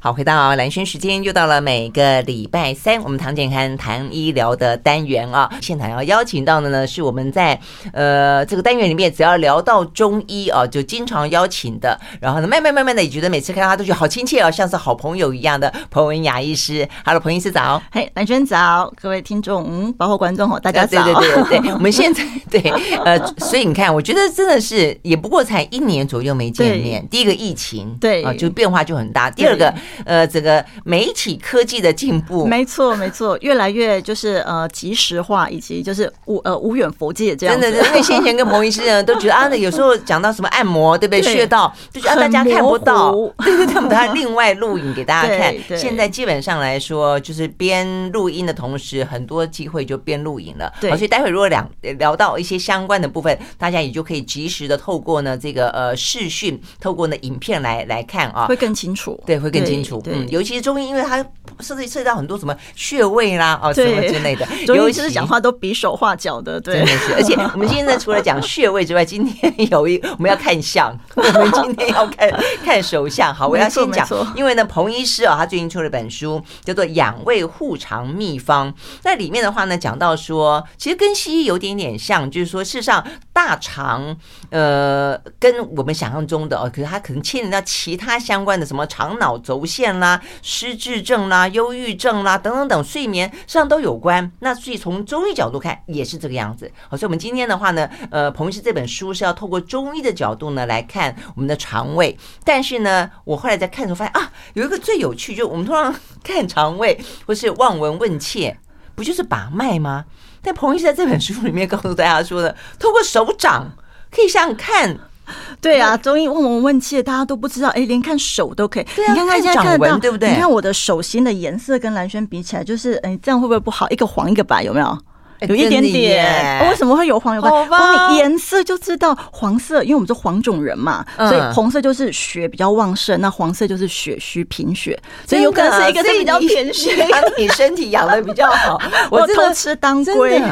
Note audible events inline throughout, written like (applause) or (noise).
好，回到兰轩时间，又到了每个礼拜三，我们唐健康谈医疗的单元啊。现场要邀请到的呢，是我们在呃这个单元里面，只要聊到中医啊，就经常邀请的。然后呢，慢慢慢慢的，也觉得每次看到他都觉得好亲切哦，像是好朋友一样的彭文雅医师。Hello，彭医师早。嘿，兰轩早，各位听众，嗯，包括观众哦，大家早。对对对对对，(laughs) 我们现在对呃，所以你看，我觉得真的是也不过才一年左右没见面。(laughs) 第一个疫情，对啊，就变化就很大。第二个。呃，这个媒体科技的进步，没错没错，越来越就是呃即时化，以及就是无呃无远佛界这样。真的，因为先前跟彭医师呢都觉得啊，那有时候讲到什么按摩，对不对？穴道就觉得大家看不到，对对对，我们还另外录影给大家看。(laughs) 现在基本上来说，就是边录音的同时，很多机会就边录影了。对，所以待会如果两聊到一些相关的部分，大家也就可以及时的透过呢这个呃视讯，透过呢影片来来看啊，会更清楚。对，会更清楚。嗯，尤其是中医，因为它涉及涉及到很多什么穴位啦，哦，什么之类的。(laughs) 尤其是讲话都比手画脚的，对。真的是，而且我们今天呢，除了讲穴位之外，今天有一我们要看相，(laughs) 我们今天要看 (laughs) 看手相。好，我要先讲，因为呢，彭医师啊，他最近出了本书，叫做《养胃护肠秘方》。那里面的话呢，讲到说，其实跟西医有点点像，就是说，事实上大肠呃，跟我们想象中的哦，可是它可能牵连到其他相关的什么肠脑轴线。啦，失智症啦，忧郁症啦，等等等，睡眠上都有关。那所以从中医角度看，也是这个样子。好，所以我们今天的话呢，呃，彭医师这本书是要透过中医的角度呢来看我们的肠胃。但是呢，我后来在看的时候发现啊，有一个最有趣，就我们通常 (laughs) 看肠胃或是望闻问切，不就是把脉吗？但彭医师在这本书里面告诉大家说的，透过手掌可以想想看。(laughs) 对啊，中医问闻问切，大家都不知道，哎，连看手都可以。对啊，你看看现在看得到，对不对？你看我的手心的颜色跟蓝轩比起来，就是，哎，这样会不会不好？一个黄，一个白，有没有？有一点点，为什么会有黄有白？光你颜色就知道，黄色，因为我们是黄种人嘛，所以红色就是血比较旺盛，那黄色就是血虚贫血，所以有可能是一个是比较贫血，你身体养的比较好。(laughs) 我偷吃当归，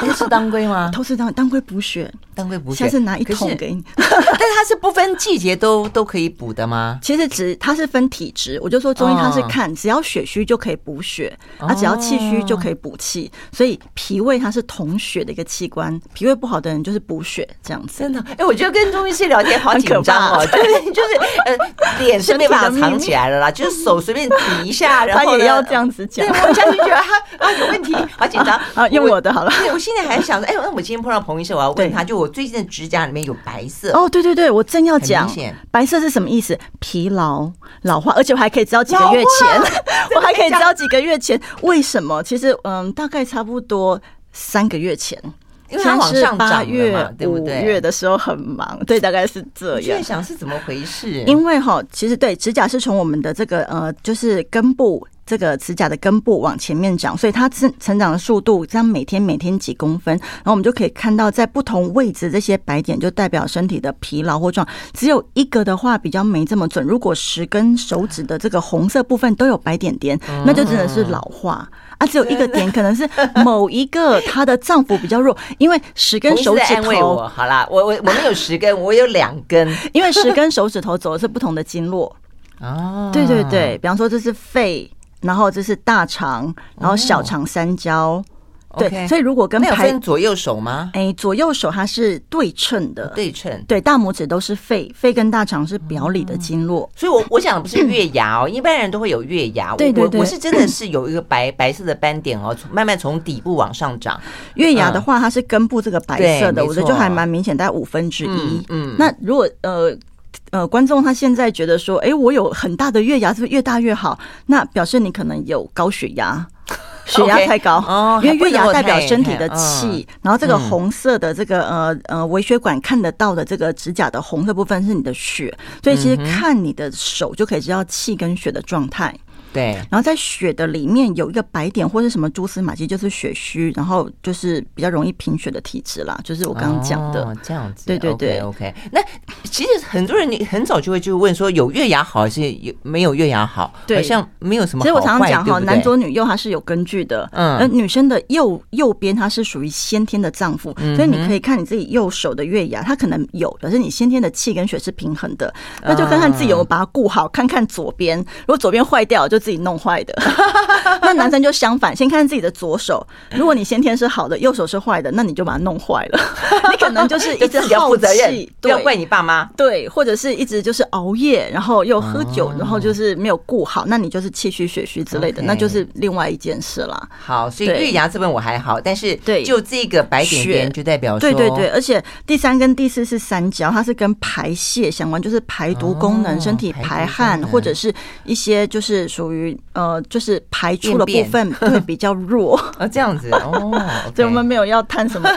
偷吃当归吗？(laughs) 偷吃当当归补血，当归补血，下次拿一桶给你。(laughs) 但是它是不分季节都都可以补的吗？其实只它是分体质，我就说中医它是看只要血虚就可以补血，啊只要气虚就可以补气，所以脾胃。胃它是统血的一个器官，脾胃不好的人就是补血这样子。真的，哎，我觉得跟中医师聊天好紧张哦，(laughs) 就是就是呃，脸是没办法藏起来了啦，就是手随便比一下，然后他也要这样子讲。对，我一下就觉得他啊有问题，好紧张 (laughs) 啊，用我的好了。对，我现在还想着，哎，那我今天碰到彭医生，我要问他，就我最近的指甲里面有白色。哦，对对对，我正要讲，白色是什么意思？疲劳、老化，而且 (laughs) 我还可以知道几个月前，我还可以知道几个月前为什么？其实嗯，大概差不多。三个月前，因为它往上涨月、对不对？五月的时候很忙，对，大概是这样。在想是怎么回事？因为哈，其实对指甲是从我们的这个呃，就是根部这个指甲的根部往前面长，所以它成成长的速度，这样每天每天几公分，然后我们就可以看到在不同位置这些白点，就代表身体的疲劳或状。只有一个的话比较没这么准，如果十根手指的这个红色部分都有白点点，那就真的是老化。啊，只有一个点，可能是 (laughs) 某一个她的脏腑比较弱，因为十根手指头。好啦，我我我们有 (laughs) 十根，我有两根，因为十根手指头走的是不同的经络。哦，对对对，比方说这是肺，然后这是大肠，然后小肠三焦。对，所以如果跟排分左右手吗？哎，左右手它是对称的，对称。对，大拇指都是肺，肺跟大肠是表里的经络。所以，我我讲的不是月牙哦，一般人都会有月牙。对对对，我是真的是有一个白白色的斑点哦，慢慢从底部往上长。月牙的话，它是根部这个白色的，我觉得就还蛮明显，大概五分之一。嗯，那如果呃呃观众他现在觉得说，哎，我有很大的月牙，是不是越大越好？那表示你可能有高血压。血压太高，okay, 因为月牙代表身体的气，然后这个红色的这个呃呃微血管看得到的这个指甲的红色部分是你的血，所以其实看你的手就可以知道气跟血的状态。对，然后在血的里面有一个白点或是什么蛛丝马迹，就是血虚，然后就是比较容易贫血的体质啦，就是我刚刚讲的、哦、这样子。对对对，OK。那其实很多人你很早就会就问说，有月牙好还是有没有月牙好？对，好像没有什么好。其实我常常讲哈，男左女右它是有根据的。嗯，而女生的右右边它是属于先天的脏腑，嗯、所以你可以看你自己右手的月牙，它可能有，可是你先天的气跟血是平衡的，那就看看自己有没有把它顾好，看看左边，如果左边坏掉，就自己弄坏的。(laughs) 那男生就相反，先看自己的左手，如果你先天是好的，右手是坏的，那你就把它弄坏了。(laughs) 你可能就是一直 (laughs) 要负责任，不要怪你爸妈。对，或者是一直就是熬夜，然后又喝酒，然后就是没有顾好，那你就是气虚血虚之类的，那就是另外一件事了。好，所以月牙这边我还好，但是对，就这个白点点就代表对对对，而且第三跟第四是三焦，它是跟排泄相关，就是排毒功能、身体排汗或者是一些就是属于呃就是排出的部分会比较弱。啊，(laughs) 这样子哦，(laughs) 所以我们没有要谈什么。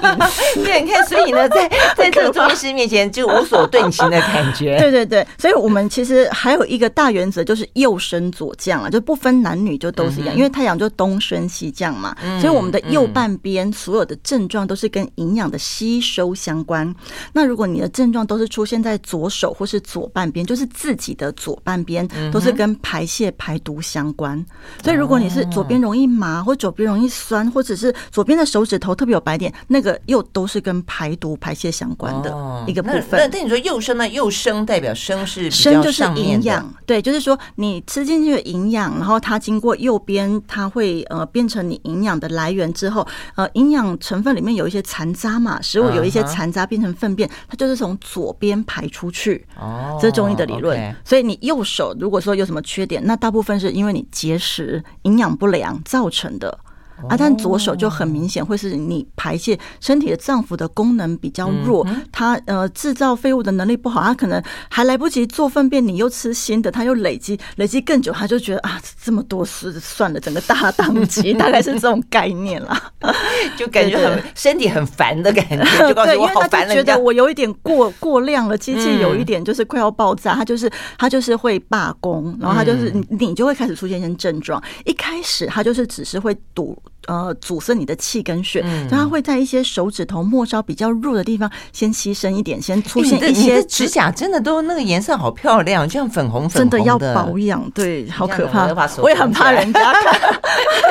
对，你看，所以呢，在 (laughs) 在这个中医师面前就无所遁形的感觉。对对对，所以我们其实还有一个大原则，就是右升左降啊，就不分男女，就都是一样，因为太阳就东升西降嘛，所以我们的右半边所有的症状都是跟营养的吸收相关。那如果你的症状都是出现在左手或是左半边，就是自己的左半边，都是跟排泄排毒相关。所以如果你是左边容易麻，或左边容易酸，或者是左边的手指头特别有白点，那个又都是跟排毒排泄相关的一个部分。那那你说右生呢？右生代表生是生就是营养，对，就是说你吃进去的营养，然后它经过右边，它会呃变成你营养的来源之后，呃，营养成分里面有一些残渣嘛，食物有一些残渣变成粪便，它就是从左边排出去。哦，这是中医的理论。所以你右手如果说有什么缺点，那大部分是因为你节食、营养不良造成的。啊，但左手就很明显会是你排泄身体的脏腑的功能比较弱，它呃制造废物的能力不好，它可能还来不及做粪便，你又吃新的，它又累积累积更久，它就觉得啊这么多事算了，整个大 (laughs) 当机，大概是这种概念啦，(laughs) 就感觉很身体很烦的感觉，就告诉我好烦了，觉得我有一点过过量了，机器有一点就是快要爆炸，它就是它就是会罢工，然后它就是你你就会开始出现一些症状，一开始它就是只是会堵。呃，阻塞你的气跟血，嗯，它会在一些手指头末梢比较弱的地方先牺牲一点，先出现一些指甲，真的都那个颜色好漂亮，就像粉红粉红的，真的要保养，对，好可怕，我也很怕人家看，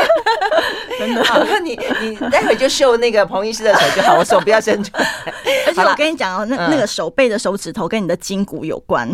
(laughs) 真的。好，那你你待会就秀那个彭医师的手就好，我手不要伸出来。(laughs) 而且我跟你讲哦，那那个手背的手指头跟你的筋骨有关。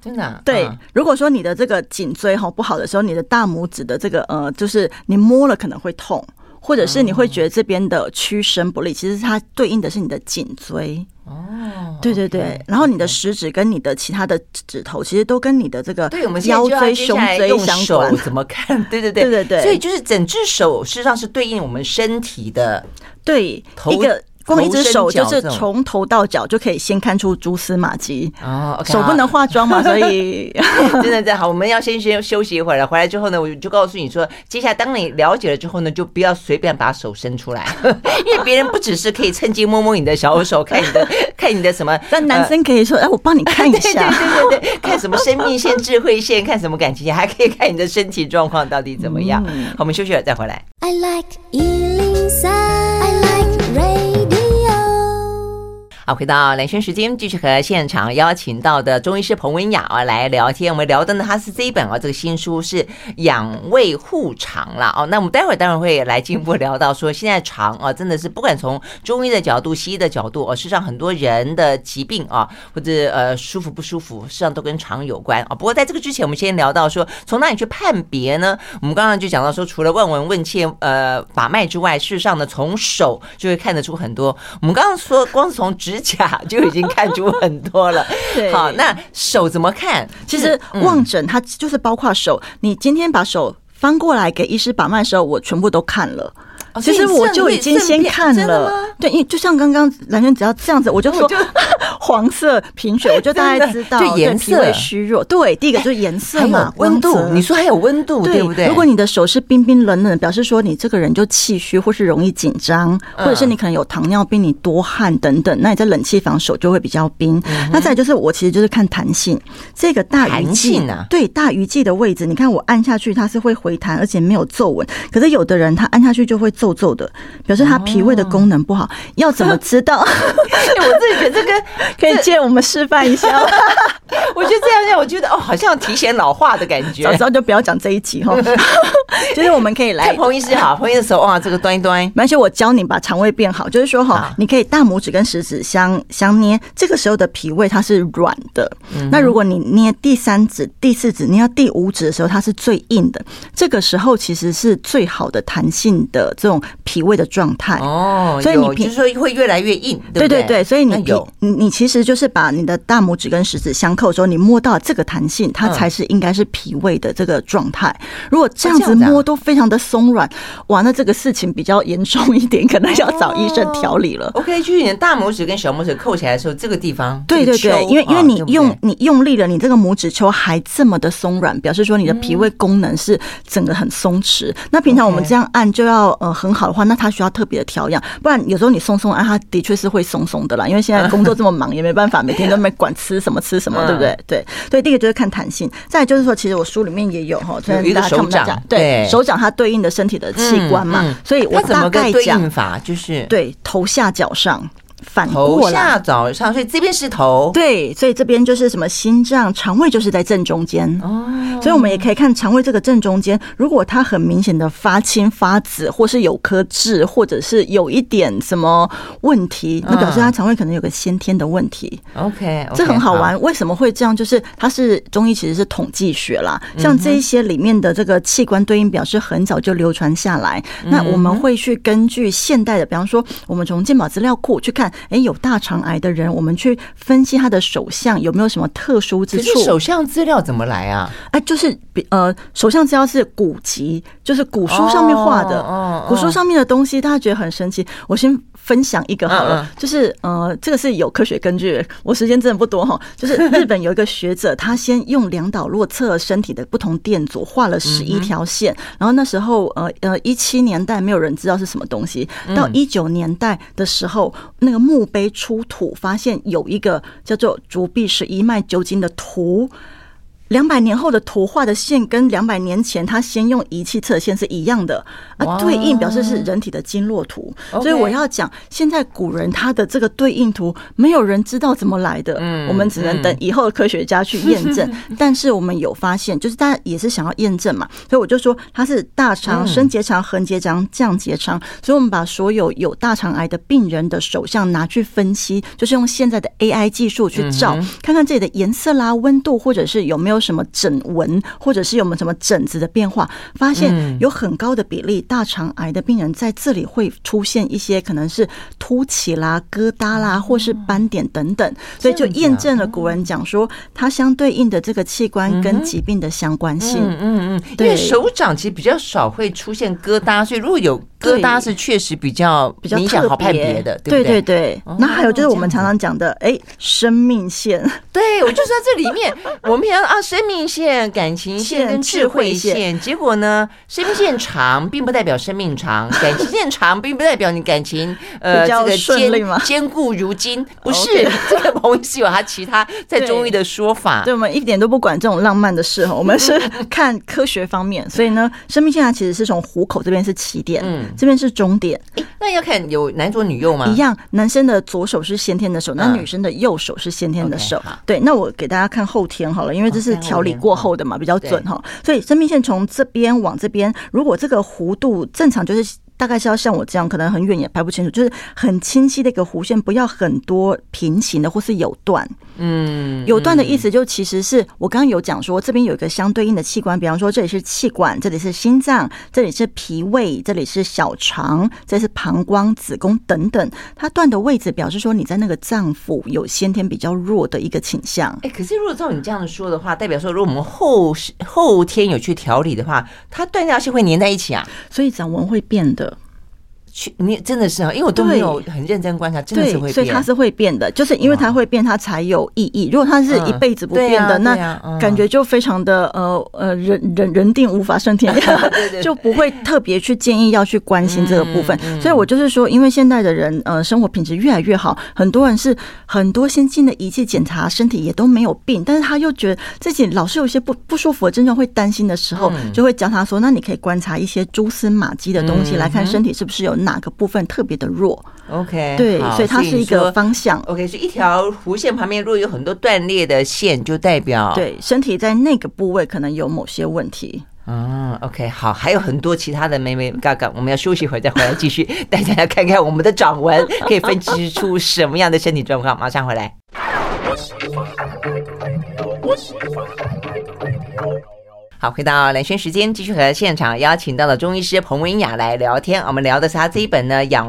真的、啊、对，如果说你的这个颈椎哈不好的时候，你的大拇指的这个呃，就是你摸了可能会痛，或者是你会觉得这边的屈伸不利，其实它对应的是你的颈椎。哦，对对对，然后你的食指跟你的其他的指头，其实都跟你的这个腰椎、胸椎相关。怎么看？(laughs) 对对对对对对，所以就是整只手实际上是对应我们身体的对一个。光一只手就是从头到脚就可以先看出蛛丝马迹哦。手不能化妆嘛，所以 (laughs) 真的真的好。我们要先先休息一会儿了，回来之后呢，我就告诉你说，接下来当你了解了之后呢，就不要随便把手伸出来，(laughs) 因为别人不只是可以趁机摸摸你的小手，看你的 (laughs) 看你的什么。但男生可以说，哎，我帮你看一下，对对对对，看什么生命线、智慧线，看什么感情线，还可以看你的身体状况到底怎么样。好，我们休息了再回来。I like 好，回到兰萱时间，继续和现场邀请到的中医师彭文雅啊来聊天。我们聊的呢，他是这一本啊，这个新书是养胃护肠了哦。那我们待会儿待会儿会来进一步聊到说，现在肠啊真的是不管从中医的角度、西医的角度，哦，事实上很多人的疾病啊，或者呃舒服不舒服，实际上都跟肠有关啊。不过在这个之前，我们先聊到说，从哪里去判别呢？我们刚刚就讲到说，除了望闻问切呃把脉之外，事实上呢，从手就会看得出很多。我们刚刚说，光是从指指甲就已经看出很多了。(laughs) 对，好，那手怎么看？其实望诊它就是包括手。你今天把手翻过来给医师把脉的时候，我全部都看了。其实我就已经先看了。对，因为就像刚刚兰轩只要这样子，我就说 (laughs) 黄色贫血，我就大概知道，就颜色虚弱。对，第一个就是颜色嘛，温度。你说还有温度，对不对？如果你的手是冰冰冷冷，表示说你这个人就气虚，或是容易紧张，或者是你可能有糖尿病，你多汗等等，那你在冷气房手就会比较冰。那再就是我其实就是看弹性，这个大鱼际啊，对大鱼际的位置，你看我按下去它是会回弹，而且没有皱纹。可是有的人他按下去就会皱皱的，表示他脾胃的功能不好。要怎么知道？(laughs) 我自己觉得这个 (laughs) 可以借我们示范一下。(laughs) 我觉得这样这样，我觉得哦，好像提前老化的感觉。早知道就不要讲这一集哈。就是我们可以来彭医师好，彭医师手哇，这个端一端。而且我教你把肠胃变好，就是说哈，你可以大拇指跟食指相相捏，这个时候的脾胃它是软的。那如果你捏第三指、第四指，捏到第五指的时候，它是最硬的。这个时候其实是最好的弹性的这种脾胃的状态哦。所以你就是说会越来越硬，对对对。所以你你你其实就是把你的大拇指跟食指相扣的时候，你摸到这个弹性，它才是应该是脾胃的这个状态。如果这样子摸都非常的松软，哇，那这个事情比较严重一点，可能要找医生调理了。OK，就是你的大拇指跟小拇指扣起来的时候，这个地方，对对对，因为因为你用你用力了，你这个拇指球还这么的松软，表示说你的脾胃功能是整个很松弛。那平常我们这样按就要呃很好的话，那他需要特别的调养，不然有时候你松松啊，他的确是会松松的啦。因为现在工作这么忙，也没办法每天都没管吃什么吃什么，对不对？对，所以第一个就是看弹性。再就是说，其实我书里面也有哈，虽然大家看不到，对，手掌它对应的身体的器官嘛，所以我大概讲法就是对头下脚上。反头下脚上，所以这边是头。对，所以这边就是什么心脏、肠胃，就是在正中间。哦，所以我们也可以看肠胃这个正中间，如果它很明显的发青发紫，或是有颗痣，或者是有一点什么问题，那表示它肠胃可能有个先天的问题。OK，这很好玩。为什么会这样？就是它是中医，其实是统计学啦。像这一些里面的这个器官对应表示很早就流传下来。那我们会去根据现代的，比方说，我们从健保资料库去看。哎，有大肠癌的人，我们去分析他的手相有没有什么特殊之处？手相资料怎么来啊？哎，就是比呃，手相资料是古籍，就是古书上面画的。哦，古书上面的东西，大家觉得很神奇。我先分享一个好了，就是呃，这个是有科学根据。我时间真的不多哈，就是日本有一个学者，他先用两岛络测身体的不同电阻，画了十一条线。然后那时候呃呃，一七年代没有人知道是什么东西，到一九年代的时候，那个墓碑出土，发现有一个叫做竹壁十一脉灸经的图。两百年后的图画的线跟两百年前他先用仪器测的线是一样的啊，对应表示是人体的经络图。所以我要讲，现在古人他的这个对应图，没有人知道怎么来的，我们只能等以后的科学家去验证。(laughs) 但是我们有发现，就是大家也是想要验证嘛，所以我就说它是大肠、升结肠、横结肠、降结肠。所以我们把所有有大肠癌的病人的手相拿去分析，就是用现在的 AI 技术去照，看看这里的颜色啦、温度，或者是有没有。什么疹纹，或者是有没有什么疹子的变化？发现有很高的比例，大肠癌的病人在这里会出现一些可能是凸起啦、疙瘩啦，或是斑点等等，所以就验证了古人讲说，它相对应的这个器官跟疾病的相关性。嗯嗯嗯，因为手掌其实比较少会出现疙瘩，所以如果有疙瘩是确实比较比较明显好判别的，对对？对。那还有就是我们常常讲的，哎，生命线。对，我就在这里面，(laughs) 我们平常啊，生命线、感情线跟智慧线，结果呢，生命线长并不代表生命长，(laughs) 感情线长并不代表你感情呃这个坚坚固如金，(laughs) 不是这个彭医师有他其他在中医的说法。对，我们一点都不管这种浪漫的事哈，我们是看科学方面，所以呢，生命线它其实是从虎口这边是起点，嗯，这边是终点。哎，那要看有男左女右吗？一样，男生的左手是先天的手，那女生的右手是先天的手。对，那我给大家看后天好了，因为这是调理过后的嘛，比较准哈。所以生命线从这边往这边，如果这个弧度正常，就是。大概是要像我这样，可能很远也拍不清楚，就是很清晰的一个弧线，不要很多平行的或是有断。嗯，有断的意思就其实是我刚刚有讲说，这边有一个相对应的器官，比方说这里是气管，这里是心脏，这里是脾胃，这里是小肠，这是膀胱、子宫等等。它断的位置表示说你在那个脏腑有先天比较弱的一个倾向。哎，可是如果照你这样说的话，代表说如果我们后后天有去调理的话，它断掉是会粘在一起啊，所以掌纹会变的。去你真的是啊，因为我都没有很认真观察，真的是会变，所以它是会变的，就是因为它会变，它才有意义。如果它是一辈子不变的，那感觉就非常的呃呃人人人定无法胜天涯 (laughs) (laughs) 就不会特别去建议要去关心这个部分。所以我就是说，因为现在的人呃生活品质越来越好，很多人是很多先进的仪器检查身体也都没有病，但是他又觉得自己老是有一些不不舒服的症状，会担心的时候，就会教他说：“那你可以观察一些蛛丝马迹的东西来看身体是不是有哪个部分特别的弱。” OK，对，所以它是一个方向。OK，所以一条弧线旁边如果有很多断裂的线，就代表对身体在那个部位可能有某些问题。嗯，OK，好，还有很多其他的眉眉嘎嘎，我们要休息一会儿再回来继续带 (laughs) 大家看看我们的掌纹可以分析出什么样的身体状况。马上回来。好，回到蓝轩时间，继续和现场邀请到了中医师彭文雅来聊天。我们聊的是他这一本呢养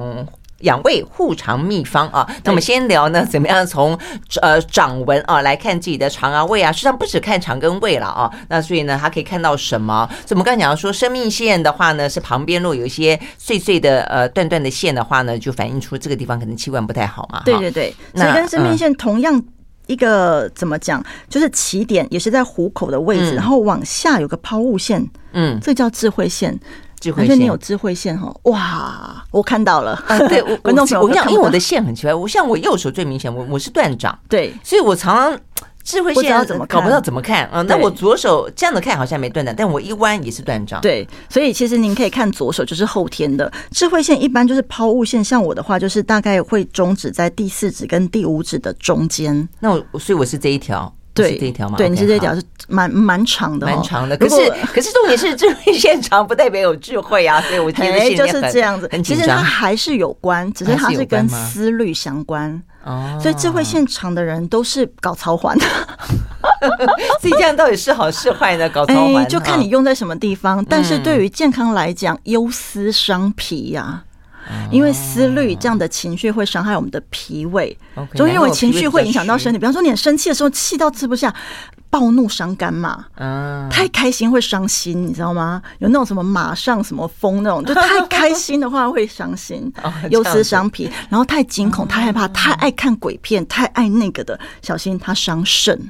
养胃护肠秘方啊。那我们先聊呢，怎么样从呃掌纹啊来看自己的肠啊胃啊？实际上不止看肠跟胃了啊。那所以呢，他可以看到什么？所以我们刚才讲到说，生命线的话呢，是旁边如果有一些碎碎的呃断断的线的话呢，就反映出这个地方可能器官不太好嘛。对对对，所以跟生命线同样。一个怎么讲，就是起点也是在虎口的位置，嗯、然后往下有个抛物线，嗯，这叫智慧线。智慧线，你有智慧线哈，哇，我看到了。啊、对，我 (laughs) 我我讲，因为我的线很奇怪，我像我右手最明显，我我是断掌，对，所以我常常。智慧线怎么搞不到怎么看？嗯，那我左手这样子看好像没断掌，但我一弯也是断掌。对，所以其实您可以看左手就是后天的智慧线，一般就是抛物线。像我的话，就是大概会终止在第四指跟第五指的中间。那我所以我是这一条，对这一条嘛？对，你是这一条是蛮蛮长的，蛮长的。可是 (laughs) 可是重点是智慧线长不代表有智慧啊，所以我 (laughs) 觉得就是这样子。其实它还是有关，只是它是跟思虑相关。哦，所以智慧线长的人都是搞操环的，(laughs) 所以这样到底是好是坏呢？搞操环、欸、就看你用在什么地方。但是对于健康来讲，忧思伤脾呀，因为思虑这样的情绪会伤害我们的脾胃，就因为情绪会影响到身体。比方说，你很生气的时候，气到吃不下。暴怒伤肝嘛，嗯，太开心会伤心，你知道吗？有那种什么马上什么风那种，就太开心的话会伤心，(laughs) 忧思伤脾。然后太惊恐、太害怕、太爱看鬼片、太爱那个的，小心他伤肾，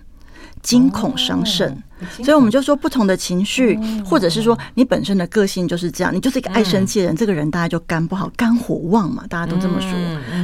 惊恐伤肾。所以我们就说，不同的情绪，或者是说你本身的个性就是这样，你就是一个爱生气的人，这个人大家就肝不好，肝火旺嘛，大家都这么说。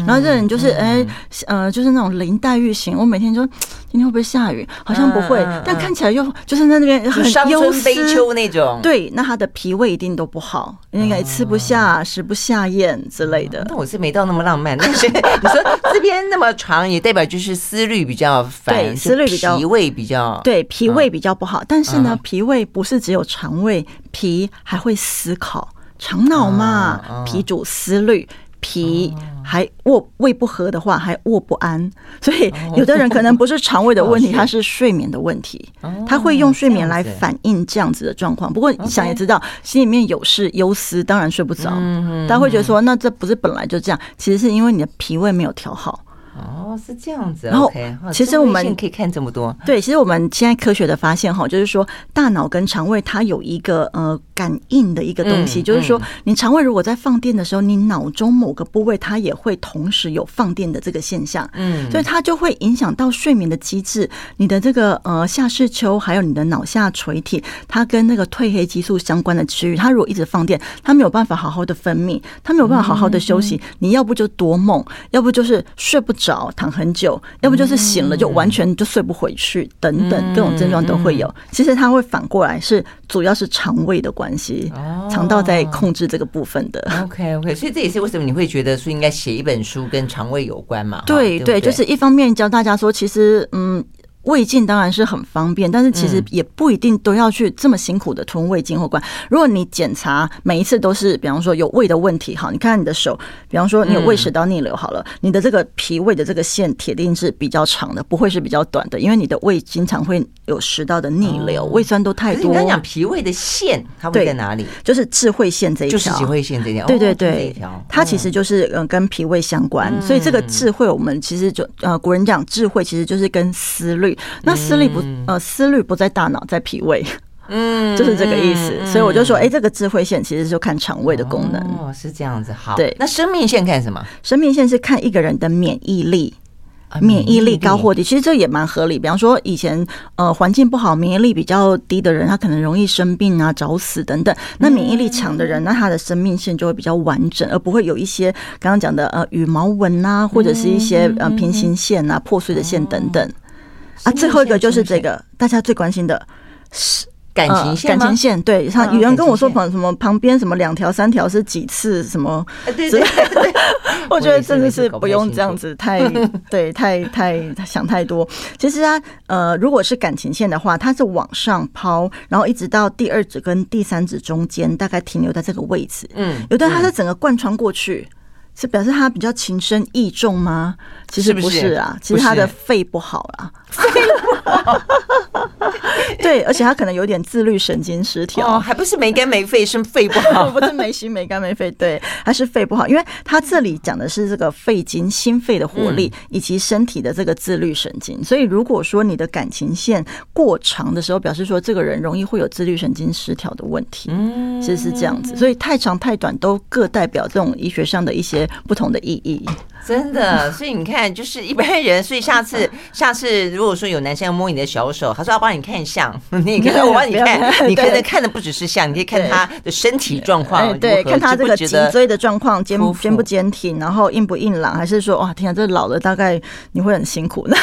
然后这人就是哎，呃，就是那种林黛玉型，我每天就今天会不会下雨？好像不会，但看起来又就是在那边很忧思。悲秋那种。对，那他的脾胃一定都不好，应该吃不下、食不下咽之类的。那我是没到那么浪漫，但是 (laughs) 你说这边那么长，也代表就是思虑比较烦，对，思虑比较脾胃比较对，脾胃比较不好，但是呢，脾胃不是只有肠胃，脾还会思考，肠脑嘛，脾主思虑，脾还卧胃不和的话，还卧不安。所以有的人可能不是肠胃的问题，(laughs) 他是睡眠的问题，他会用睡眠来反映这样子的状况。不过想也知道，心里面有事忧思，当然睡不着。大家会觉得说，那这不是本来就这样？其实是因为你的脾胃没有调好。哦，是这样子。然后，其实我们可以看这么多。对，其实我们现在科学的发现哈，就是说大脑跟肠胃它有一个呃感应的一个东西，就是说你肠胃如果在放电的时候，你脑中某个部位它也会同时有放电的这个现象。嗯，所以它就会影响到睡眠的机制。你的这个呃下视丘还有你的脑下垂体，它跟那个褪黑激素相关的区域，它如果一直放电，它没有办法好好的分泌，它没有办法好好的休息。你要不就多梦，要不就是睡不着。找躺很久，要不就是醒了就完全就睡不回去，等等各种症状都会有。其实它会反过来，是主要是肠胃的关系，肠道在控制这个部分的。OK OK，所以这也是为什么你会觉得说应该写一本书跟肠胃有关嘛？对对，就是一方面教大家说，其实嗯。胃镜当然是很方便，但是其实也不一定都要去这么辛苦的吞胃镜或关。如果你检查每一次都是，比方说有胃的问题，好，你看看你的手，比方说你有胃食道逆流，好了，你的这个脾胃的这个线铁定是比较长的，不会是比较短的，因为你的胃经常会有食道的逆流，胃酸都太多。你刚讲脾胃的线，它会在哪里？就是智慧线这一条，就是智慧线这条。对对对，它其实就是嗯跟脾胃相关，所以这个智慧我们其实就呃古人讲智慧其实就是跟思虑。那思虑不呃思虑不在大脑，在脾胃。嗯，(laughs) 就是这个意思。所以我就说，哎，这个智慧线其实就看肠胃的功能。哦，是这样子。好，对。那生命线看什么？生命线是看一个人的免疫力。免疫力高或低，其实这也蛮合理。比方说，以前呃环境不好，免疫力比较低的人，他可能容易生病啊、早死等等。那免疫力强的人，那他的生命线就会比较完整，而不会有一些刚刚讲的呃羽毛纹啊，或者是一些呃平行线啊、破碎的线等等。啊，最后一个就是这个大家最关心的是。感情线，感情线，对，像有人跟我说旁什么旁边什么两条三条是几次什么？对对对，(laughs) 我觉得真的是不用这样子太对太太想太多。其实啊，呃，如果是感情线的话，它是往上抛，然后一直到第二指跟第三指中间，大概停留在这个位置。嗯，有的它是整个贯穿过去。是表示他比较情深意重吗？其实不是啊，其实他的肺不好啊。肺不好，(laughs) 对，而且他可能有点自律神经失调。哦，还不是没肝没肺，是肺不好，(laughs) 不是没心没肝没肺，对，还是肺不好。因为他这里讲的是这个肺经、心肺的活力以及身体的这个自律神经。所以如果说你的感情线过长的时候，表示说这个人容易会有自律神经失调的问题。嗯，其实是这样子。所以太长太短都各代表这种医学上的一些。不同的意义，真的，(laughs) 所以你看，就是一般人。所以下次，(laughs) 下次如果说有男生要摸你的小手，他说要帮你看相，(laughs) 你看我帮你看，你可能看的不只是相，你可以看他的身体状况，对，看他这个脊椎的状况，肩肩不坚挺，然后硬不硬朗，还是说哇，天啊，这老了大概你会很辛苦，那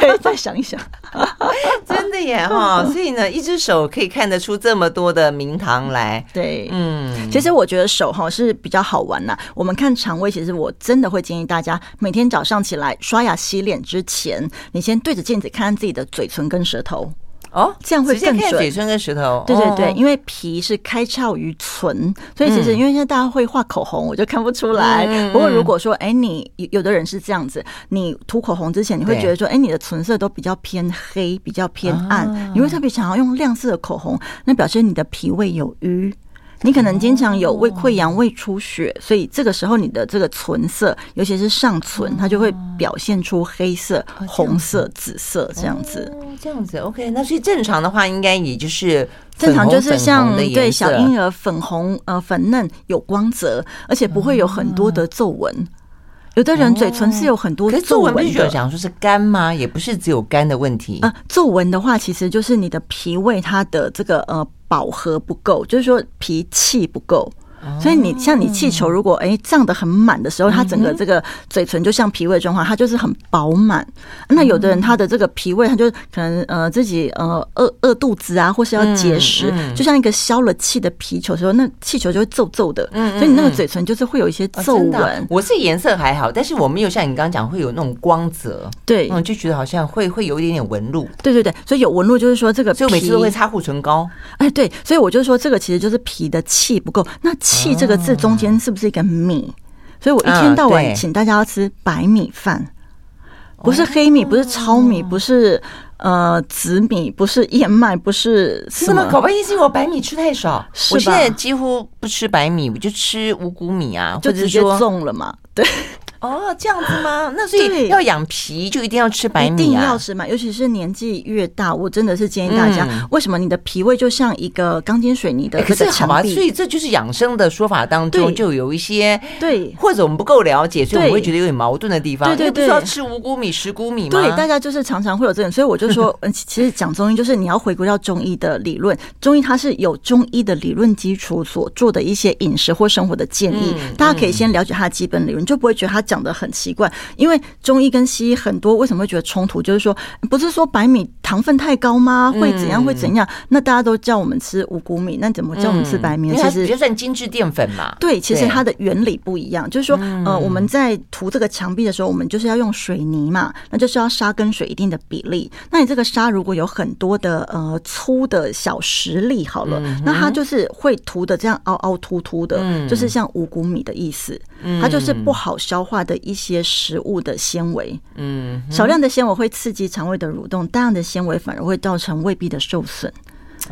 可以再想一想，真的耶哈。所以呢，一只手可以看得出这么多的名堂来，对，嗯，其实我觉得手哈是比较好玩呐。我们看肠胃。其实我真的会建议大家，每天早上起来刷牙洗脸之前，你先对着镜子看看自己的嘴唇跟舌头哦，这样会更准。嘴唇跟舌头，对对对，因为皮是开窍于唇，所以其实因为现在大家会画口红，我就看不出来。不过如果说，哎，你有的人是这样子，你涂口红之前，你会觉得说，哎，你的唇色都比较偏黑，比较偏暗，你会特别想要用亮色的口红，那表示你的脾胃有瘀。你可能经常有胃溃疡、胃出血，所以这个时候你的这个唇色，尤其是上唇，它就会表现出黑色、红色、紫色这样子。这样子，OK。那所以正常的话，应该也就是正常，就是像对小婴儿粉红呃粉嫩有光泽，而且不会有很多的皱纹。有的人嘴唇是有很多皱纹的，讲说是干吗？也不是只有干的问题啊。皱纹的话，其实就是你的脾胃它的这个呃。饱和不够，就是说脾气不够。所以你像你气球，如果哎胀得很满的时候，它整个这个嘴唇就像脾胃状况，它就是很饱满。那有的人他的这个脾胃，他就可能呃自己呃饿饿肚子啊，或是要节食，就像一个消了气的皮球的时候，那气球就会皱皱的。所以你那个嘴唇就是会有一些皱纹。我是颜色还好，但是我没有像你刚刚讲会有那种光泽。对，嗯，就觉得好像会会有一点点纹路。对对对，所以有纹路就是说这个，所以每次都会擦护唇膏。哎，对，所以我就说这个其实就是脾的气不够。那气这个字中间是不是一个米？所以我一天到晚请大家要吃白米饭，不是黑米，不是糙米，不是呃紫米，不是燕麦，不是什么？搞不好意思，我白米吃太少，我现在几乎不吃白米，我就吃五谷米啊，就直接种了嘛，对。哦，这样子吗？(sighs) 那所以要养脾就一定要吃白米啊，一定要吃嘛。尤其是年纪越大，我真的是建议大家，为什么你的脾胃就像一个钢筋水泥的？可是好吧，所以这就是养生的说法当中就有一些对，或者我们不够了解，所以我们会觉得有点矛盾的地方。对对对，不是要吃五谷米、十谷米吗？对，大家就是常常会有这种，所以我就说，嗯，其实讲中医就是你要回归到中医的理论，中医它是有中医的理论基础所做的一些饮食或生活的建议，大家可以先了解它的基本理论，就不会觉得它讲的很奇怪。因为中医跟西医很多为什么会觉得冲突？就是说，不是说白米糖分太高吗？会怎样？会怎样？那大家都叫我们吃五谷米，那怎么叫我们吃白米？其实就算精致淀粉嘛。对，其实它的原理不一样。就是说，呃，我们在涂这个墙壁的时候，我们就是要用水泥嘛，那就是要沙跟水一定的比例。那你这个沙如果有很多的呃粗的小石粒，好了，那它就是会涂的这样凹凹凸凸的，就是像五谷米的意思。它就是不好消化的一些食物的纤维，嗯，少量的纤维会刺激肠胃的蠕动，大量的纤维反而会造成胃壁的受损。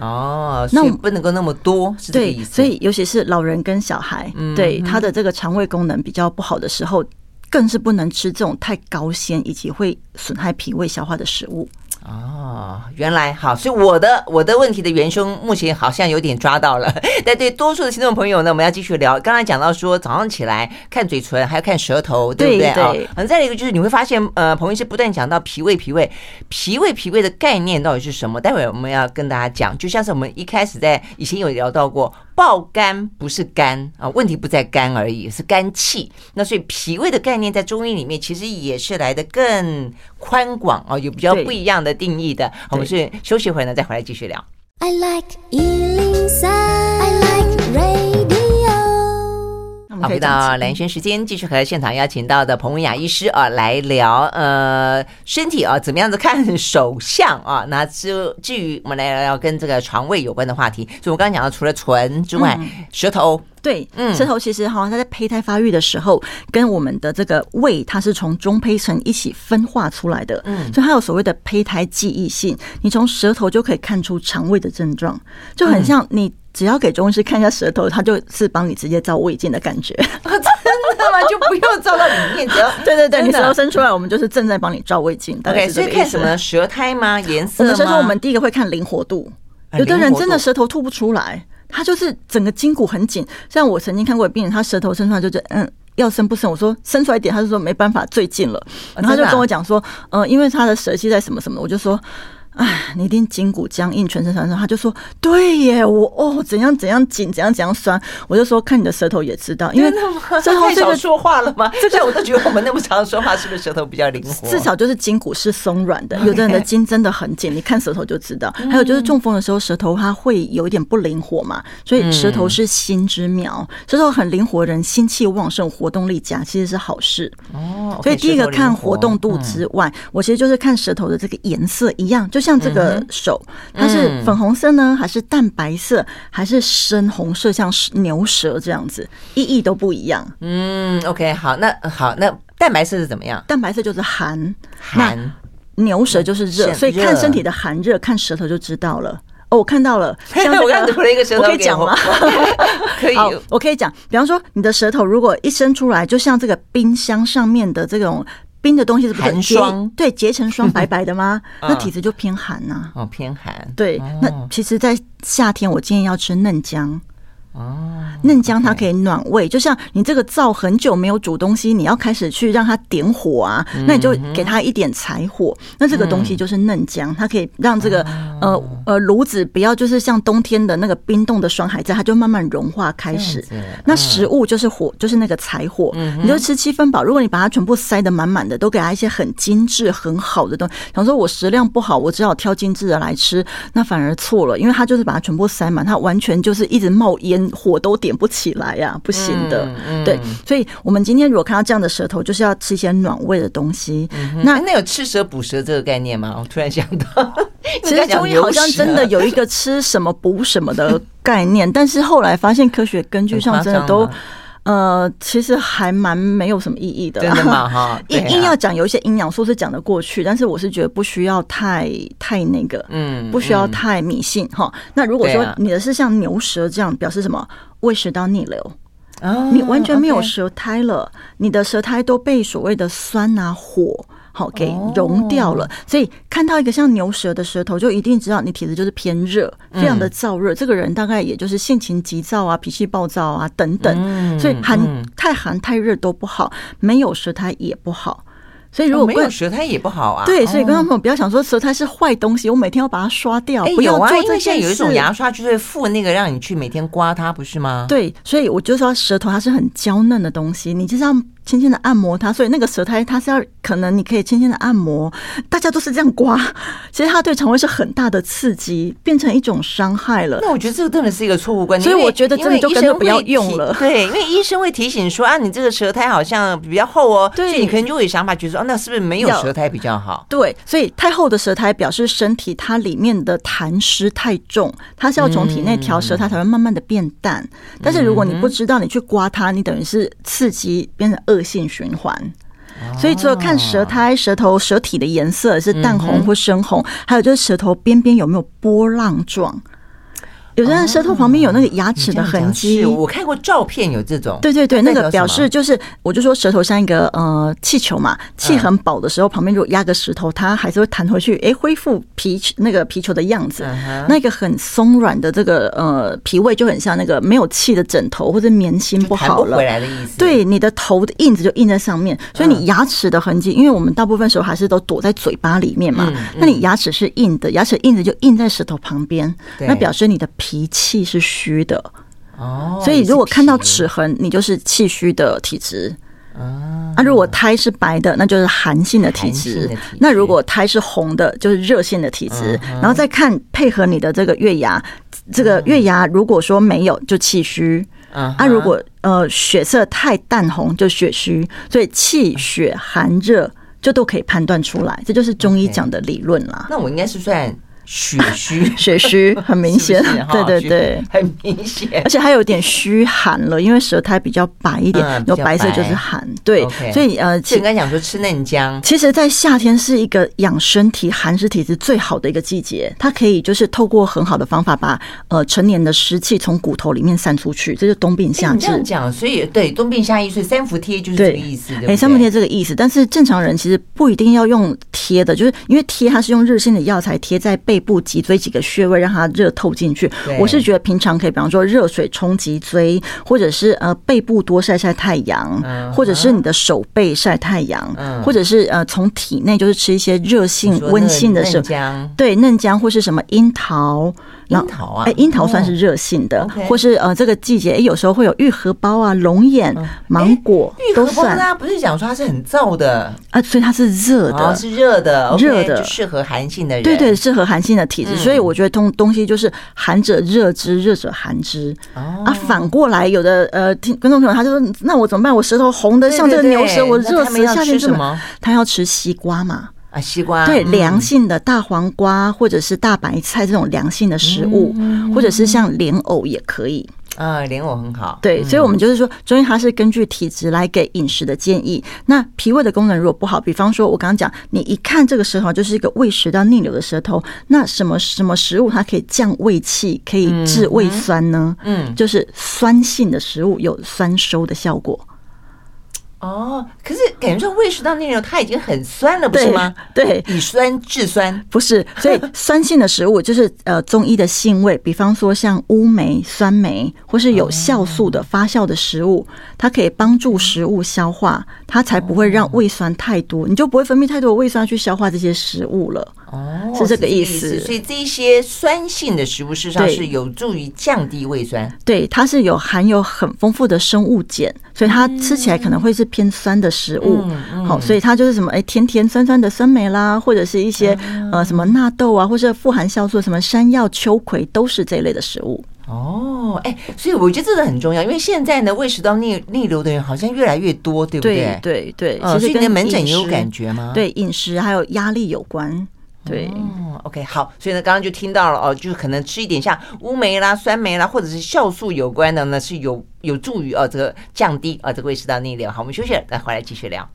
哦，那我们不能够那么多，是这个意思。所以，尤其是老人跟小孩，对他的这个肠胃功能比较不好的时候，更是不能吃这种太高纤以及会损害脾胃消化的食物。哦。哦，原来好，所以我的我的问题的元凶目前好像有点抓到了，(laughs) 但对多数的听众朋友呢，我们要继续聊。刚才讲到说早上起来看嘴唇，还要看舌头，对不对啊？嗯，再一个就是你会发现，呃，彭医师不断讲到脾胃、脾胃、脾胃、脾胃的概念到底是什么？待会我们要跟大家讲，就像是我们一开始在以前有聊到过，爆肝不是肝啊，问题不在肝而已，是肝气。那所以脾胃的概念在中医里面其实也是来的更宽广啊，有比较不一样的定义的。我们是休息会呢，再回来继续聊。I like 103, I like radio。好，回到蓝轩时间，继续和现场邀请到的彭文雅医师啊来聊呃身体啊怎么样子看手相啊。那至至于我们来聊聊跟这个肠胃有关的话题，所以我刚刚讲到除了唇之外，舌头。对，嗯，舌头其实哈，它在胚胎发育的时候，跟我们的这个胃，它是从中胚层一起分化出来的，嗯，所以它有所谓的胚胎记忆性。你从舌头就可以看出肠胃的症状，就很像你只要给中医师看一下舌头，他就是帮你直接照胃镜的感觉。(laughs) 真的吗？就不用照到里面，只要 (laughs) 对对对，你舌头伸出来，我们就是正在帮你照胃镜。OK，所以看什么？舌苔吗？颜色吗？我们说，我们第一个会看灵活度，有的人真的舌头吐不出来。他就是整个筋骨很紧，像我曾经看过的病人，他舌头伸出来就觉得嗯，要伸不伸？我说伸出来一点，他就说没办法，最近了。然后他就跟我讲说，嗯，因为他的舌系在什么什么，我就说。哎，你一定筋骨僵硬，全身酸酸。他就说：“对耶，我哦，怎样怎样紧，怎样怎样酸。”我就说：“看你的舌头也知道，因为舌头这个说话了吗？这个我都觉得我们那么常说话，是不是舌头比较灵活？至少就是筋骨是松软的。有的人的 (laughs) 筋真的很紧，你看舌头就知道。还有就是中风的时候，舌头它会有一点不灵活嘛，所以舌头是心之苗。舌头很灵活的人，心气旺盛，活动力佳，其实是好事哦。所以第一个看活动度之外，我其实就是看舌头的这个颜色一样，就。像这个手，它是粉红色呢，还是淡白色，还是深红色，像牛舌这样子，意义都不一样。嗯，OK，好，那好，那蛋白色是怎么样？蛋白色就是寒，寒，牛舌就是热，所以看身体的寒热，看舌头就知道了。哦，我看到了，(laughs) 像这个，我可以讲吗？(laughs) 可以，我可以讲。比方说，你的舌头如果一伸出来，就像这个冰箱上面的这种。冰的东西是不是寒霜？对，结成霜白白的吗？(laughs) 那体质就偏寒呐。哦，偏寒。对，那其实，在夏天，我建议要吃嫩姜。哦，嫩姜它可以暖胃，就像你这个灶很久没有煮东西，你要开始去让它点火啊，那你就给它一点柴火，那这个东西就是嫩姜，它可以让这个呃呃炉子不要就是像冬天的那个冰冻的霜还在，它就慢慢融化开始。那食物就是火，就是那个柴火，你就吃七分饱。如果你把它全部塞得满满的，都给它一些很精致很好的东西，想说我食量不好，我只好挑精致的来吃，那反而错了，因为它就是把它全部塞满，它完全就是一直冒烟。火都点不起来呀，不行的。对，所以我们今天如果看到这样的舌头，就是要吃一些暖胃的东西。那那有吃蛇补蛇这个概念吗？我突然想到，(laughs) 其实中医好像真的有一个吃什么补什么的概念，但是后来发现科学根据上真的都。呃，其实还蛮没有什么意义的，真的吗？(laughs) 哈，硬硬要讲有一些营养素是讲得过去，但是我是觉得不需要太太那个，嗯，不需要太迷信哈。那如果说你的是像牛舌这样，表示什么？胃食道逆流，你完全没有舌苔了，你的舌苔都被所谓的酸啊火。好，给融掉了，所以看到一个像牛舌的舌头，就一定知道你体质就是偏热，非常的燥热。这个人大概也就是性情急躁啊，脾气暴躁啊等等，所以寒太寒太热都不好，没有舌苔也不好。所以如果没有舌苔也不好啊。对，所以观众朋友不要想说舌苔是坏东西，我每天要把它刷掉。不要做这件事。因为现在有一种牙刷就是附那个让你去每天刮它，不是吗？对，所以我就说舌头它是很娇嫩的东西，你就是要。轻轻的按摩它，所以那个舌苔它是要可能你可以轻轻的按摩，大家都是这样刮，其实它对肠胃是很大的刺激，变成一种伤害了。那我觉得这个真的是一个错误观念，所以我觉得真的就根本不要用了。对，因为医生会提醒说啊，你这个舌苔好像比较厚哦，对，所以你可能就会想法觉得说，啊，那是不是没有舌苔比较好？(laughs) 对，所以太厚的舌苔表示身体它里面的痰湿太重，它是要从体内调舌，苔才会慢慢的变淡。但是如果你不知道，你去刮它，你等于是刺激变成恶性循环，所以除了看舌苔、舌头、舌体的颜色是淡红或深红，还有就是舌头边边有没有波浪状。有的人舌头旁边有那个牙齿的痕迹，我看过照片有这种。对对对，那个表示就是，我就说舌头像一个呃气球嘛，气很饱的时候，旁边如果压个石头，它还是会弹回去，哎，恢复皮那个皮球的样子。那个很松软的这个呃脾胃就很像那个没有气的枕头或者棉芯不好了，回来的意思。对，你的头的印子就印在上面，所以你牙齿的痕迹，因为我们大部分时候还是都躲在嘴巴里面嘛，那你牙齿是硬的，牙齿印子就印在舌头旁边，那表示你的。脾气是虚的哦，所以如果看到齿痕，你就是气虚的体质啊。那如果胎是白的，那就是寒性的体质。那如果胎是红的，就是热性的体质。然后再看配合你的这个月牙，这个月牙如果说没有，就气虚啊。如果呃血色太淡红，就血虚。所以气血寒热就都可以判断出来，这就是中医讲的理论啦。那我应该是算。血虚，(laughs) 血虚很明显，对对对，很明显，而且还有点虚寒了，因为舌苔比较白一点，有白色就是寒，对，所以呃，应该讲说吃嫩姜，其实，在夏天是一个养身体、寒湿体质最好的一个季节，它可以就是透过很好的方法把呃成年的湿气从骨头里面散出去，这就冬病夏治。这样讲，所以对冬病夏治，所以三伏贴就是这个意思，哎，三伏贴这个意思，但是正常人其实不一定要用贴的，就是因为贴它是用热性的药材贴在背部脊椎几个穴位，让它热透进去。我是觉得平常可以，比方说热水冲脊椎，或者是呃背部多晒晒太阳，或者是你的手背晒太阳，或者是呃从体内就是吃一些热性温性的什么，对嫩姜或是什么樱桃。樱桃啊，哎，樱桃算是热性的，或是呃，这个季节哎，有时候会有玉荷包啊、龙眼、芒果，玉荷包大家不是讲说它是很燥的啊，所以它是热的，是热的，热的，适合寒性的人，对对，适合寒性的体质。所以我觉得东东西就是寒者热之，热者寒之。啊，反过来有的呃，听观众朋友他就说，那我怎么办？我舌头红的像这个牛舌，我热死，夏天吃什么？他要吃西瓜嘛。啊，西瓜对凉性的大黄瓜或者是大白菜这种凉性的食物，或者是像莲藕也可以啊，莲藕很好。对，所以我们就是说，中医它是根据体质来给饮食的建议。那脾胃的功能如果不好，比方说我刚刚讲，你一看这个舌头就是一个胃食道逆流的舌头，那什么什么食物它可以降胃气，可以治胃酸呢？嗯，就是酸性的食物有酸收的效果。哦，可是感觉说胃食道逆流它已经很酸了，不是吗？对，以酸治酸不是，所以 (laughs) 酸性的食物就是呃中医的性味，比方说像乌梅、酸梅，或是有酵素的发酵的食物，它可以帮助食物消化，它才不会让胃酸太多，你就不会分泌太多的胃酸去消化这些食物了。哦，是这个意思。所以这些酸性的食物事实上是有助于降低胃酸。对，它是有含有很丰富的生物碱，所以它吃起来可能会是偏酸的食物。好，所以它就是什么哎，甜甜酸酸的酸梅啦，或者是一些呃什么纳豆啊，或者富含酵素什么山药、秋葵，都是这一类的食物。哦，哎，所以我觉得这个很重要，因为现在呢，胃食道逆逆流的人好像越来越多，对不对？对对，其实跟门诊也有感觉吗？对，饮食还有压力有关。对，嗯，OK，好，所以呢，刚刚就听到了哦，就是可能吃一点像乌梅啦、酸梅啦，或者是酵素有关的呢，是有有助于哦这个降低啊这个胃食道逆流。好，我们休息了，再回来继续聊。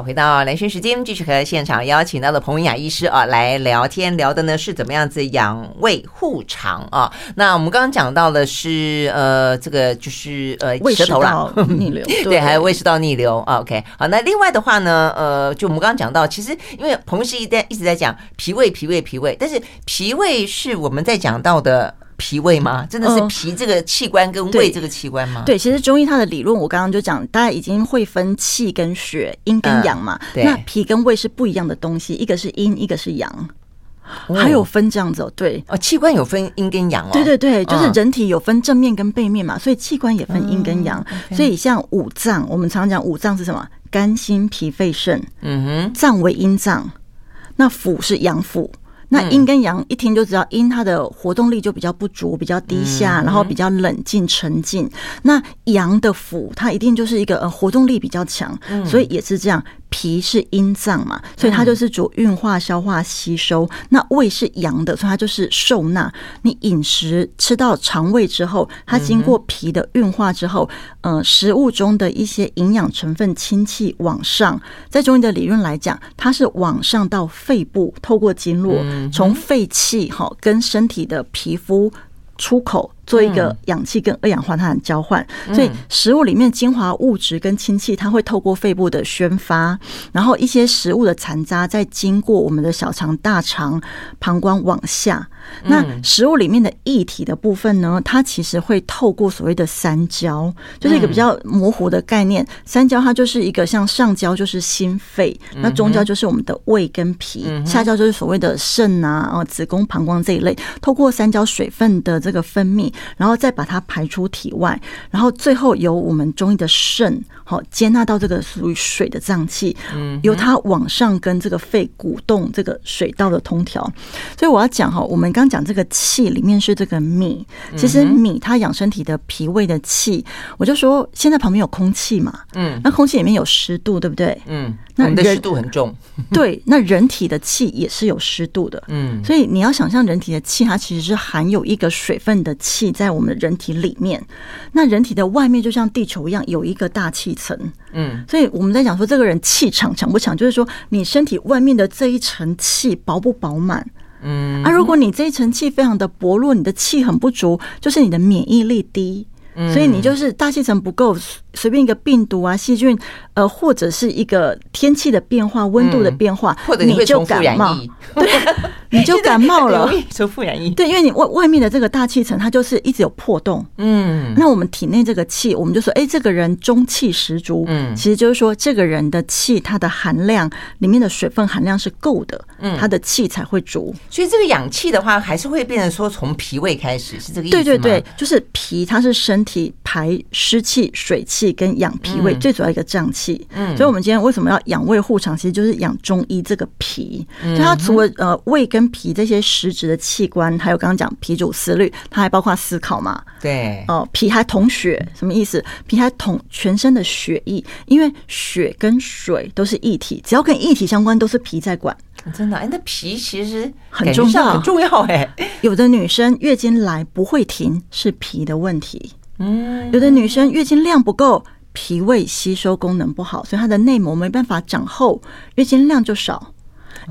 好，回到蓝轩时间，继续和现场邀请到的彭文雅医师啊来聊天，聊的呢是怎么样子养胃护肠啊。那我们刚刚讲到的是呃，这个就是呃舌头啦逆流，(laughs) 对，还有胃食道逆流啊。OK，好，那另外的话呢，呃，就我们刚刚讲到，其实因为彭医师一在一直在讲脾胃，脾胃，脾胃，但是脾胃是我们在讲到的。脾胃吗？真的是脾这个器官跟胃这个器官吗？对，对，其实中医它的理论，我刚刚就讲，大家已经会分气跟血，阴跟阳嘛。嗯、对，那脾跟胃是不一样的东西，一个是阴，一个是阳，哦、还有分这样子哦。对，哦，器官有分阴跟阳哦。对对对，就是人体有分正面跟背面嘛，所以器官也分阴跟阳。嗯、所以像五脏，我们常讲五脏是什么？肝、心、脾、肺、肾。嗯哼，脏为阴脏，那腑是阳腑。那阴跟阳一听就知道，阴它的活动力就比较不足，比较低下，然后比较冷静沉静。那阳的府，它一定就是一个呃活动力比较强，所以也是这样。脾是阴脏嘛，所以它就是主运化、消化、吸收。那胃是阳的，所以它就是受纳。你饮食吃到肠胃之后，它经过脾的运化之后，呃，食物中的一些营养成分氢气往上，在中医的理论来讲，它是往上到肺部，透过经络，从肺气哈跟身体的皮肤出口。做一个氧气跟二氧化碳的交换，所以食物里面精华物质跟氢气，它会透过肺部的宣发，然后一些食物的残渣再经过我们的小肠、大肠、膀胱往下。那食物里面的液体的部分呢，它其实会透过所谓的三焦，就是一个比较模糊的概念。三焦它就是一个像上焦就是心肺，那中焦就是我们的胃跟脾，下焦就是所谓的肾啊、子宫、膀胱这一类。透过三焦水分的这个分泌。然后再把它排出体外，然后最后由我们中医的肾好接纳到这个属于水的脏器，由它往上跟这个肺鼓动这个水道的通调。所以我要讲哈，我们刚讲这个气里面是这个米，其实米它养身体的脾胃的气，我就说现在旁边有空气嘛，嗯，那空气里面有湿度，对不对？嗯，那人湿度很重，(laughs) 对，那人体的气也是有湿度的，嗯，所以你要想象人体的气，它其实是含有一个水分的气。在我们的人体里面，那人体的外面就像地球一样有一个大气层，嗯，所以我们在讲说这个人气场强不强，就是说你身体外面的这一层气饱不饱满，嗯，啊，如果你这一层气非常的薄弱，你的气很不足，就是你的免疫力低，所以你就是大气层不够。随便一个病毒啊、细菌，呃，或者是一个天气的变化、温度的变化，或者你就感冒，对，(laughs) 你就感冒了。重复染疫，对，因为你外外面的这个大气层，它就是一直有破洞。嗯，那我们体内这个气，我们就说，哎，这个人中气十足。嗯，其实就是说，这个人的气，它的含量里面的水分含量是够的，嗯，他的气才会足。所以这个氧气的话，还是会变成说从脾胃开始，是这个意思吗？对对对，就是脾，它是身体排湿气、水气。跟养脾胃最主要一个脏器，嗯，所以我们今天为什么要养胃护肠？其实就是养中医这个脾，就它除了呃胃跟脾这些实质的器官，还有刚刚讲脾主思虑，它还包括思考嘛，对，哦，脾还统血，什么意思？脾还统全身的血液，因为血跟水都是液体，只要跟液体相关，都是脾在管。真的，哎，那脾其实很重要，很重要，哎，有的女生月经来不会停，是脾的问题。嗯，有的女生月经量不够，脾胃吸收功能不好，所以她的内膜没办法长厚，月经量就少。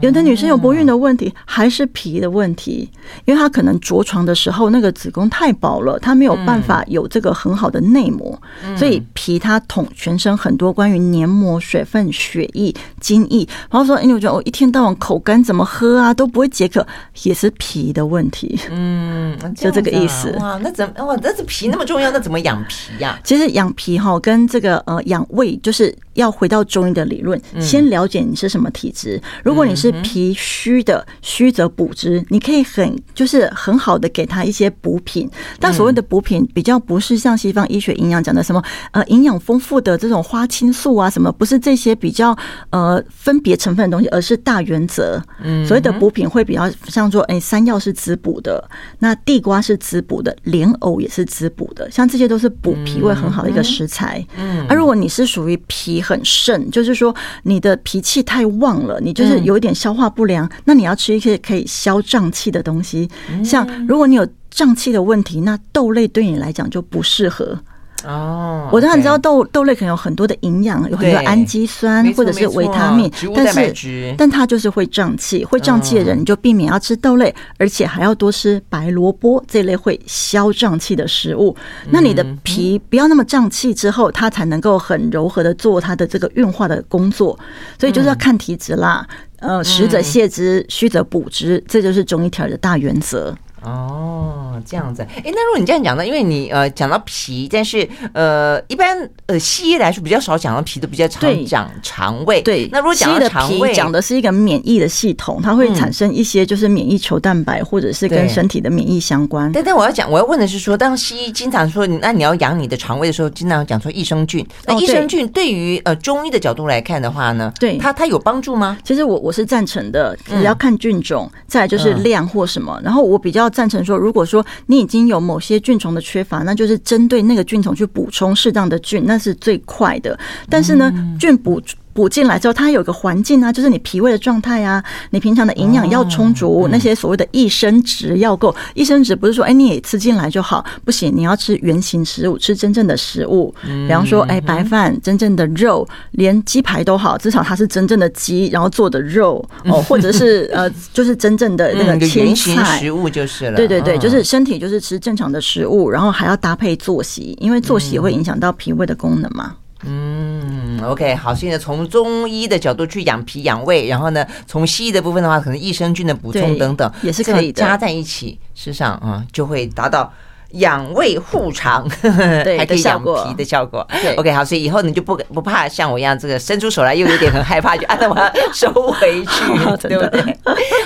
有的女生有不孕的问题，还是脾的问题，因为她可能着床的时候那个子宫太薄了，她没有办法有这个很好的内膜，所以脾它统全身很多关于黏膜、水分、血液、精液。然后说，哎，我觉得我一天到晚口干，怎么喝啊都不会解渴，也是脾的问题。嗯，就这个意思。哇，那怎么哇？那这皮那么重要，那怎么养脾呀？其实养脾哈，跟这个呃养胃，就是要回到中医的理论，先了解你是什么体质。如果你是脾虚的，虚则补之。你可以很就是很好的给他一些补品，但所谓的补品比较不是像西方医学营养讲的什么呃营养丰富的这种花青素啊什么，不是这些比较呃分别成分的东西，而是大原则。所谓的补品会比较像说，哎，山药是滋补的，那地瓜是滋补的，莲藕也是滋补的，像这些都是补脾胃很好的一个食材。嗯，而如果你是属于脾很盛，就是说你的脾气太旺了，你就是有一点。消化不良，那你要吃一些可以消胀气的东西。像如果你有胀气的问题，那豆类对你来讲就不适合。哦，我当然知道豆豆类可能有很多的营养，有很多氨基酸或者是维他命，但是但它就是会胀气，会胀气的人你就避免要吃豆类，而且还要多吃白萝卜这类会消胀气的食物。那你的脾不要那么胀气之后，它才能够很柔和的做它的这个运化的工作。所以就是要看体质啦。呃，实则泻之，虚则补之，这就是中医调理的大原则。哦，这样子。哎，那如果你这样讲呢？因为你呃讲到脾，但是呃一般呃西医来说比较少讲到脾，都比较常讲肠胃。对，那如果讲到肠胃，讲的是一个免疫的系统，它会产生一些就是免疫球蛋白，或者是跟身体的免疫相关。但但我要讲，我要问的是说，当西医经常说，那你要养你的肠胃的时候，经常讲说益生菌。那益生菌对于呃中医的角度来看的话呢，对它它有帮助吗？其实我我是赞成的，只要看菌种，再来就是量或什么。然后我比较。赞成说，如果说你已经有某些菌虫的缺乏，那就是针对那个菌虫去补充适当的菌，那是最快的。但是呢，菌补。补进来之后，它有个环境啊，就是你脾胃的状态啊，你平常的营养要充足，那些所谓的益生值要够。益生值不是说哎你也吃进来就好，不行，你要吃原形食物，吃真正的食物。比方说哎白饭，真正的肉，连鸡排都好，至少它是真正的鸡，然后做的肉哦，(laughs) 或者是呃就是真正的那个原型食物就是了。对对对，就是身体就是吃正常的食物，然后还要搭配作息，因为作息也会影响到脾胃的功能嘛。嗯，OK，好，所以呢从中医的角度去养脾养胃，然后呢，从西医的部分的话，可能益生菌的补充等等也是可以加在一起，事实上啊，就会达到养胃护肠，(laughs) 对，还可以养脾的效果。OK，好，所以以后你就不不怕像我一样，这个伸出手来又有点很害怕，就 (laughs) 啊，那我要收回去，(laughs) 对不对？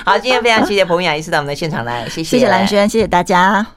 好，今天非常谢谢彭雅医师到我们的现场来，谢谢，谢谢兰轩，谢谢大家。